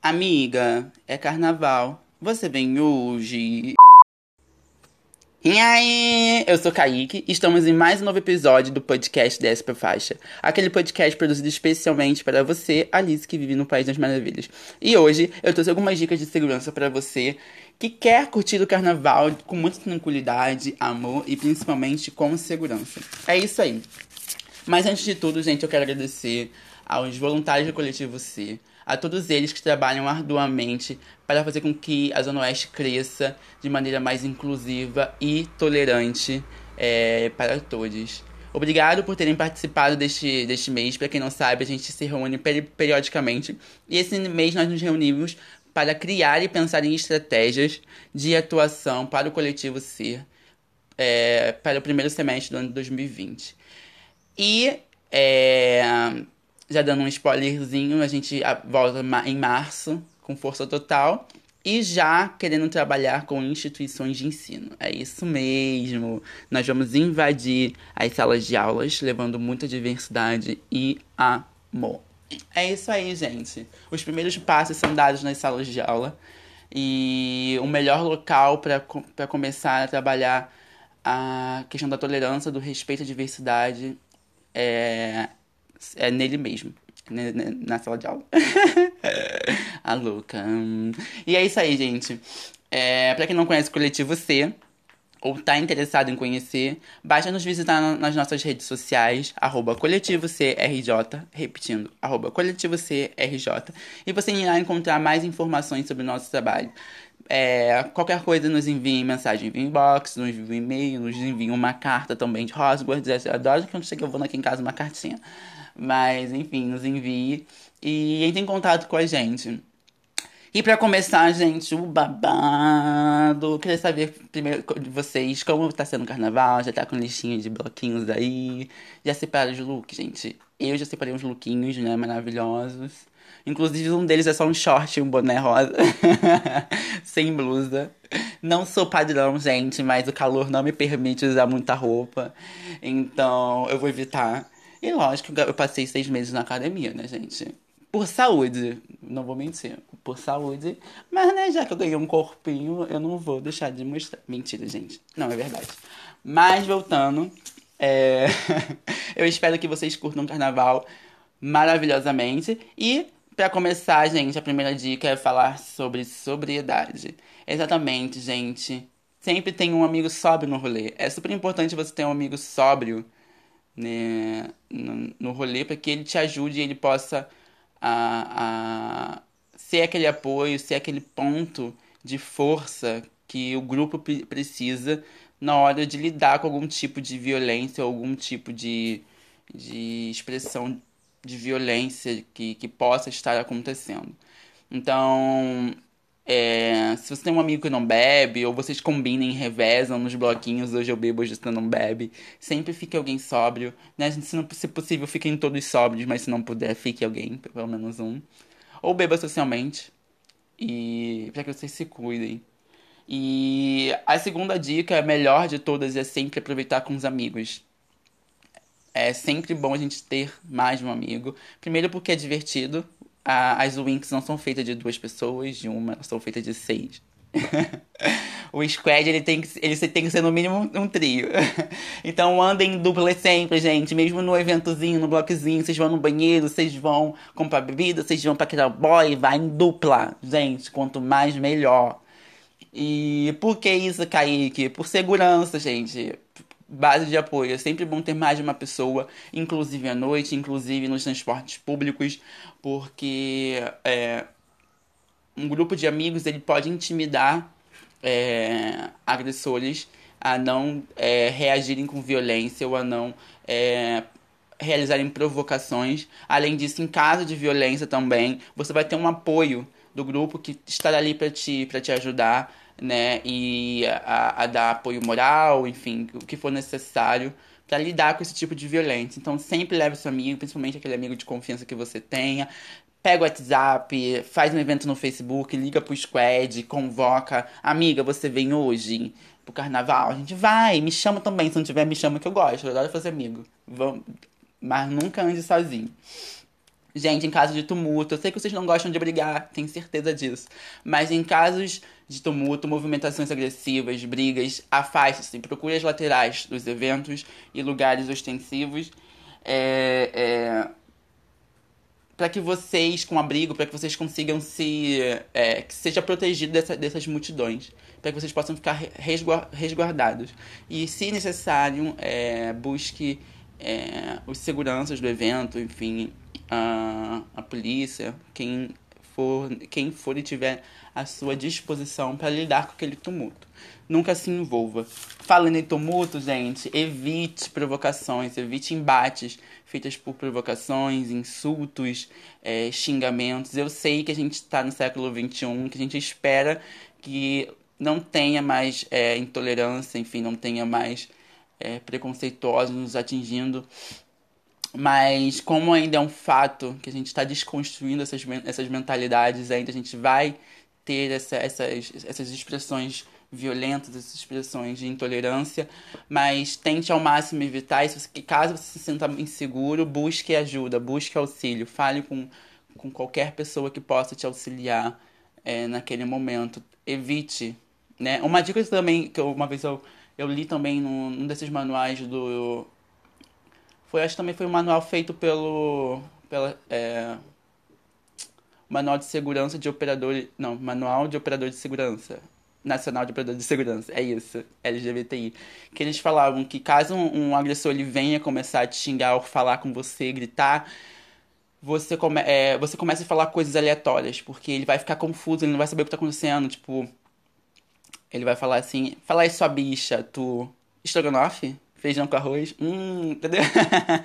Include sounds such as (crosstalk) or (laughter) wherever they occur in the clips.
Amiga, é carnaval. Você vem hoje? E aí, eu sou Kaique e estamos em mais um novo episódio do podcast Desce pra Faixa. Aquele podcast produzido especialmente para você, Alice, que vive no País das Maravilhas. E hoje eu trouxe algumas dicas de segurança para você que quer curtir o carnaval com muita tranquilidade, amor e principalmente com segurança. É isso aí. Mas antes de tudo, gente, eu quero agradecer aos voluntários do Coletivo C, a todos eles que trabalham arduamente para fazer com que a Zona Oeste cresça de maneira mais inclusiva e tolerante é, para todos. Obrigado por terem participado deste, deste mês. Para quem não sabe, a gente se reúne periodicamente. E esse mês nós nos reunimos para criar e pensar em estratégias de atuação para o coletivo Ser é, para o primeiro semestre do ano de 2020. E é, já dando um spoilerzinho, a gente volta em março com força total e já querendo trabalhar com instituições de ensino. É isso mesmo. Nós vamos invadir as salas de aulas, levando muita diversidade e amor. É isso aí, gente. Os primeiros passos são dados nas salas de aula. E o melhor local para começar a trabalhar a questão da tolerância, do respeito à diversidade é, é nele mesmo. Na sala de aula. (laughs) a louca. E é isso aí, gente. É, pra quem não conhece o Coletivo C, ou tá interessado em conhecer, basta nos visitar nas nossas redes sociais, arroba coletivo CRJ, repetindo, arroba coletivo CRJ, e você irá encontrar mais informações sobre o nosso trabalho. É, qualquer coisa nos envie mensagem via inbox, nos envie e-mail, nos envie uma carta também de Hogwarts. Eu adoro quando chega eu vou aqui em casa uma cartinha. Mas, enfim, nos envie e entre em contato com a gente. E para começar, gente, o babado. Queria saber primeiro de vocês como tá sendo o carnaval. Já tá com listinha de bloquinhos aí. Já separaram os looks, gente. Eu já separei uns lookinhos, né? Maravilhosos. Inclusive, um deles é só um short e um boné rosa. (laughs) Sem blusa. Não sou padrão, gente, mas o calor não me permite usar muita roupa. Então, eu vou evitar. E lógico, eu passei seis meses na academia, né, gente? por saúde, não vou mentir, por saúde, mas né, já que eu ganhei um corpinho, eu não vou deixar de mostrar. Mentira, gente, não é verdade. Mas voltando, é... (laughs) eu espero que vocês curtam o carnaval maravilhosamente e para começar, gente, a primeira dica é falar sobre sobriedade. Exatamente, gente. Sempre tem um amigo sóbrio no rolê. É super importante você ter um amigo sóbrio né, no, no rolê para que ele te ajude e ele possa a, a ser aquele apoio, ser aquele ponto de força que o grupo precisa na hora de lidar com algum tipo de violência, algum tipo de, de expressão de violência que, que possa estar acontecendo. Então, é, se você tem um amigo que não bebe, ou vocês combinem, revezam nos bloquinhos, hoje eu bebo, hoje você não bebe, sempre fique alguém sóbrio, né? Se, não, se possível, fiquem todos sóbrios, mas se não puder, fique alguém, pelo menos um. Ou beba socialmente, e para que vocês se cuidem. E a segunda dica, a melhor de todas, é sempre aproveitar com os amigos. É sempre bom a gente ter mais de um amigo. Primeiro porque é divertido, a, as Winx não são feitas de duas pessoas, de uma, são feitas de seis. (laughs) o squad ele tem, que, ele tem que ser no mínimo um trio. (laughs) então andem em dupla sempre, gente. Mesmo no eventozinho, no bloquezinho, vocês vão no banheiro, vocês vão comprar bebida, vocês vão pra aquele boy, vai em dupla. Gente, quanto mais melhor. E por que isso, Kaique? Por segurança, gente base de apoio. É sempre bom ter mais de uma pessoa, inclusive à noite, inclusive nos transportes públicos, porque é, um grupo de amigos ele pode intimidar é, agressores a não é, reagirem com violência ou a não é, realizarem provocações. Além disso, em caso de violência também, você vai ter um apoio do grupo que estará ali para te, te ajudar né? E a, a dar apoio moral, enfim, o que for necessário para lidar com esse tipo de violência. Então sempre leve seu amigo, principalmente aquele amigo de confiança que você tenha. Pega o WhatsApp, faz um evento no Facebook, liga pro squad, convoca. Amiga, você vem hoje pro carnaval? A gente vai, me chama também. Se não tiver, me chama que eu gosto. Eu adoro fazer amigo. Vamos... Mas nunca ande sozinho. Gente, em caso de tumulto, eu sei que vocês não gostam de brigar, tenho certeza disso. Mas em casos de tumulto, movimentações agressivas, brigas, afaste-se, procure as laterais dos eventos e lugares ostensivos. É, é, para que vocês, com abrigo, para que vocês consigam se. É, que seja protegido dessa, dessas multidões. Para que vocês possam ficar resguardados. E, se necessário, é, busque é, os seguranças do evento, enfim, a, a polícia, quem for, quem for e tiver à sua disposição para lidar com aquele tumulto. Nunca se envolva. Falando em tumulto, gente, evite provocações, evite embates feitas por provocações, insultos, é, xingamentos. Eu sei que a gente está no século XXI, que a gente espera que não tenha mais é, intolerância, enfim, não tenha mais é, preconceituosos nos atingindo mas como ainda é um fato que a gente está desconstruindo essas, essas mentalidades, ainda a gente vai ter essa, essas, essas expressões violentas, essas expressões de intolerância, mas tente ao máximo evitar isso. Caso você se sinta inseguro, busque ajuda, busque auxílio, fale com, com qualquer pessoa que possa te auxiliar é, naquele momento. Evite, né? Uma dica também que eu, uma vez eu, eu li também num, num desses manuais do foi, acho que também foi um manual feito pelo. Pela, é, manual de segurança de operador. Não, manual de operador de segurança. Nacional de Operador de Segurança, é isso, LGBTI. Que eles falavam que caso um, um agressor ele venha começar a te xingar ou falar com você, gritar, você, come, é, você começa a falar coisas aleatórias, porque ele vai ficar confuso, ele não vai saber o que tá acontecendo. Tipo, ele vai falar assim: fala aí, sua bicha, tu. Estrogonofe? Feijão com arroz, hum, entendeu?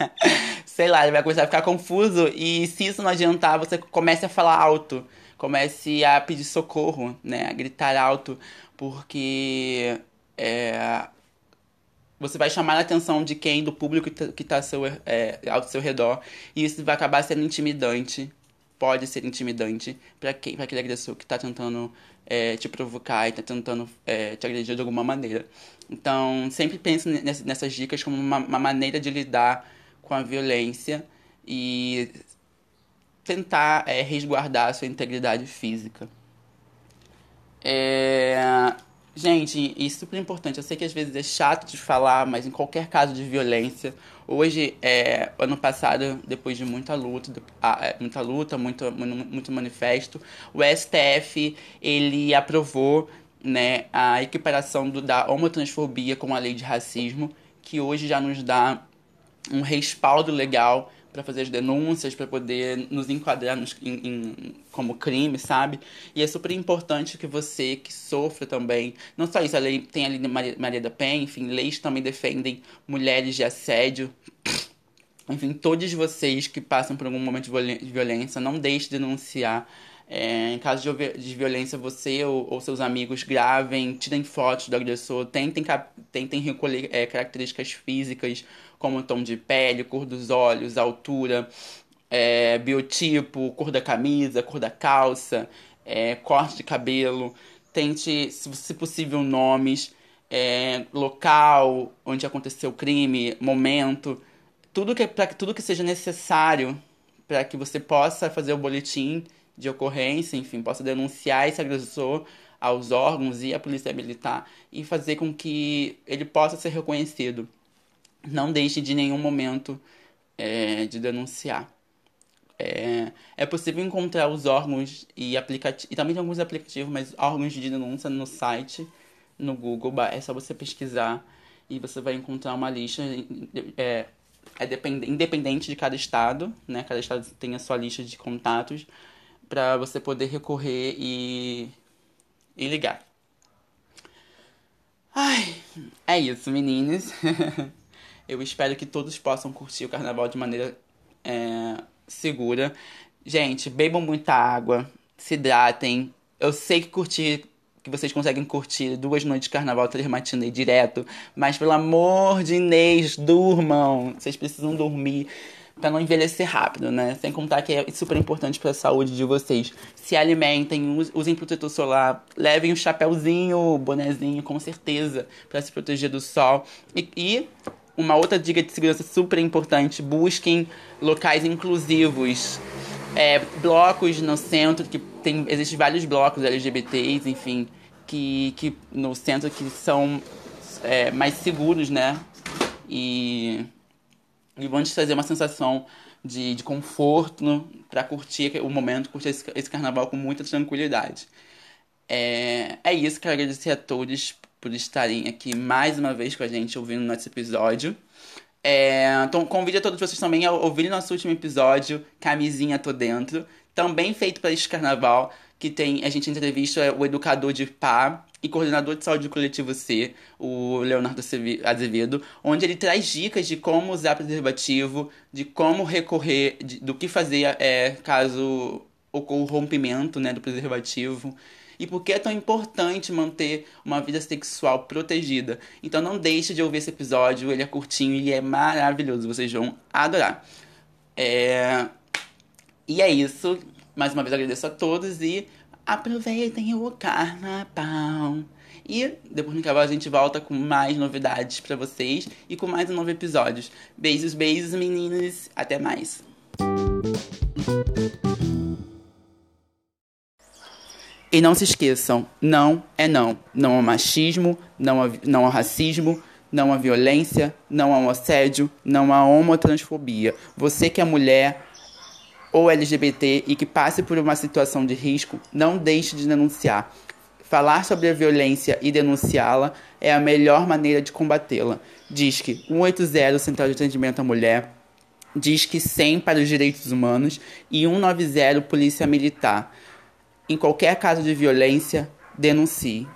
(laughs) Sei lá, ele vai começar a ficar confuso. E se isso não adiantar, você comece a falar alto, comece a pedir socorro, né, a gritar alto, porque é, você vai chamar a atenção de quem, do público que está tá ao, seu, é, ao seu redor, e isso vai acabar sendo intimidante, pode ser intimidante para quem, para aquele agressor que está tentando é, te provocar e está tentando é, te agredir de alguma maneira. Então, sempre pense nessas dicas como uma, uma maneira de lidar com a violência e tentar é, resguardar a sua integridade física. É... Gente, é super importante. Eu sei que às vezes é chato de falar, mas em qualquer caso de violência, hoje, é, ano passado, depois de muita luta, é, muita luta, muito, muito manifesto, o STF ele aprovou né, a equiparação do, da homotransfobia com a lei de racismo, que hoje já nos dá um respaldo legal para fazer as denúncias, para poder nos enquadrar nos, em, em, como crime, sabe? E é super importante que você que sofra também, não só isso, a lei tem a lei Maria, Maria da Penha, enfim, leis também defendem mulheres de assédio. Enfim, todos vocês que passam por algum momento de violência, não deixe de denunciar é, em caso de, de, violência, você ou, ou, seus amigos gravem, tirem fotos do agressor, tentem, tentem recolher é, características físicas, como tom de pele, cor dos olhos, altura, é, biotipo, cor da camisa, cor da calça, é, corte de cabelo. Tente, se possível, nomes, é, local onde aconteceu o crime, momento, tudo que, pra, tudo que seja necessário para que você possa fazer o boletim de ocorrência, enfim, possa denunciar esse agressor aos órgãos e à polícia militar e fazer com que ele possa ser reconhecido. Não deixe de nenhum momento é, de denunciar. É, é possível encontrar os órgãos e aplicativos, e também tem alguns aplicativos, mas órgãos de denúncia no site, no Google, é só você pesquisar e você vai encontrar uma lista, é, é independente de cada estado, né? Cada estado tem a sua lista de contatos, para você poder recorrer e, e ligar. Ai, é isso, meninos. (laughs) Eu espero que todos possam curtir o carnaval de maneira é, segura. Gente, bebam muita água, se hidratem. Eu sei que curtir que vocês conseguem curtir duas noites de carnaval, três matinês direto, mas pelo amor de Inês, durmam. Vocês precisam dormir para não envelhecer rápido, né? Sem contar que é super importante para a saúde de vocês. Se alimentem, usem protetor solar, levem um chapéuzinho, bonezinho, com certeza, para se proteger do sol. E, e uma outra dica de segurança super importante: busquem locais inclusivos. é, blocos no centro, que tem, existem vários blocos LGBTs, enfim, que, que no centro que são é, mais seguros, né? E, e vão te trazer uma sensação de, de conforto para curtir o momento, curtir esse, esse, carnaval com muita tranquilidade. É, é isso, quero agradecer a todos por estarem aqui mais uma vez com a gente ouvindo nosso episódio. É, então, convido a todos vocês também a ouvirem nosso último episódio, Camisinha Tô Dentro, também feito para este carnaval, que tem a gente entrevista o educador de PA e coordenador de saúde do coletivo C, o Leonardo Azevedo, onde ele traz dicas de como usar preservativo, de como recorrer, de, do que fazer é, caso ocorra o rompimento né, do preservativo e por que é tão importante manter uma vida sexual protegida. Então não deixe de ouvir esse episódio, ele é curtinho e é maravilhoso, vocês vão adorar. É... E é isso. Mais uma vez agradeço a todos e aproveitem o carnaval. E depois no carnaval a gente volta com mais novidades para vocês e com mais um novo episódio. Beijos, beijos, meninas. Até mais. E não se esqueçam, não é não. Não ao machismo, não, a, não ao racismo, não à violência, não ao assédio, não à homotransfobia. Você que é mulher ou LGBT e que passe por uma situação de risco, não deixe de denunciar. Falar sobre a violência e denunciá-la é a melhor maneira de combatê-la. Diz que 180 Central de Atendimento à Mulher, diz que 100 para os Direitos Humanos e 190 Polícia Militar. Em qualquer caso de violência, denuncie.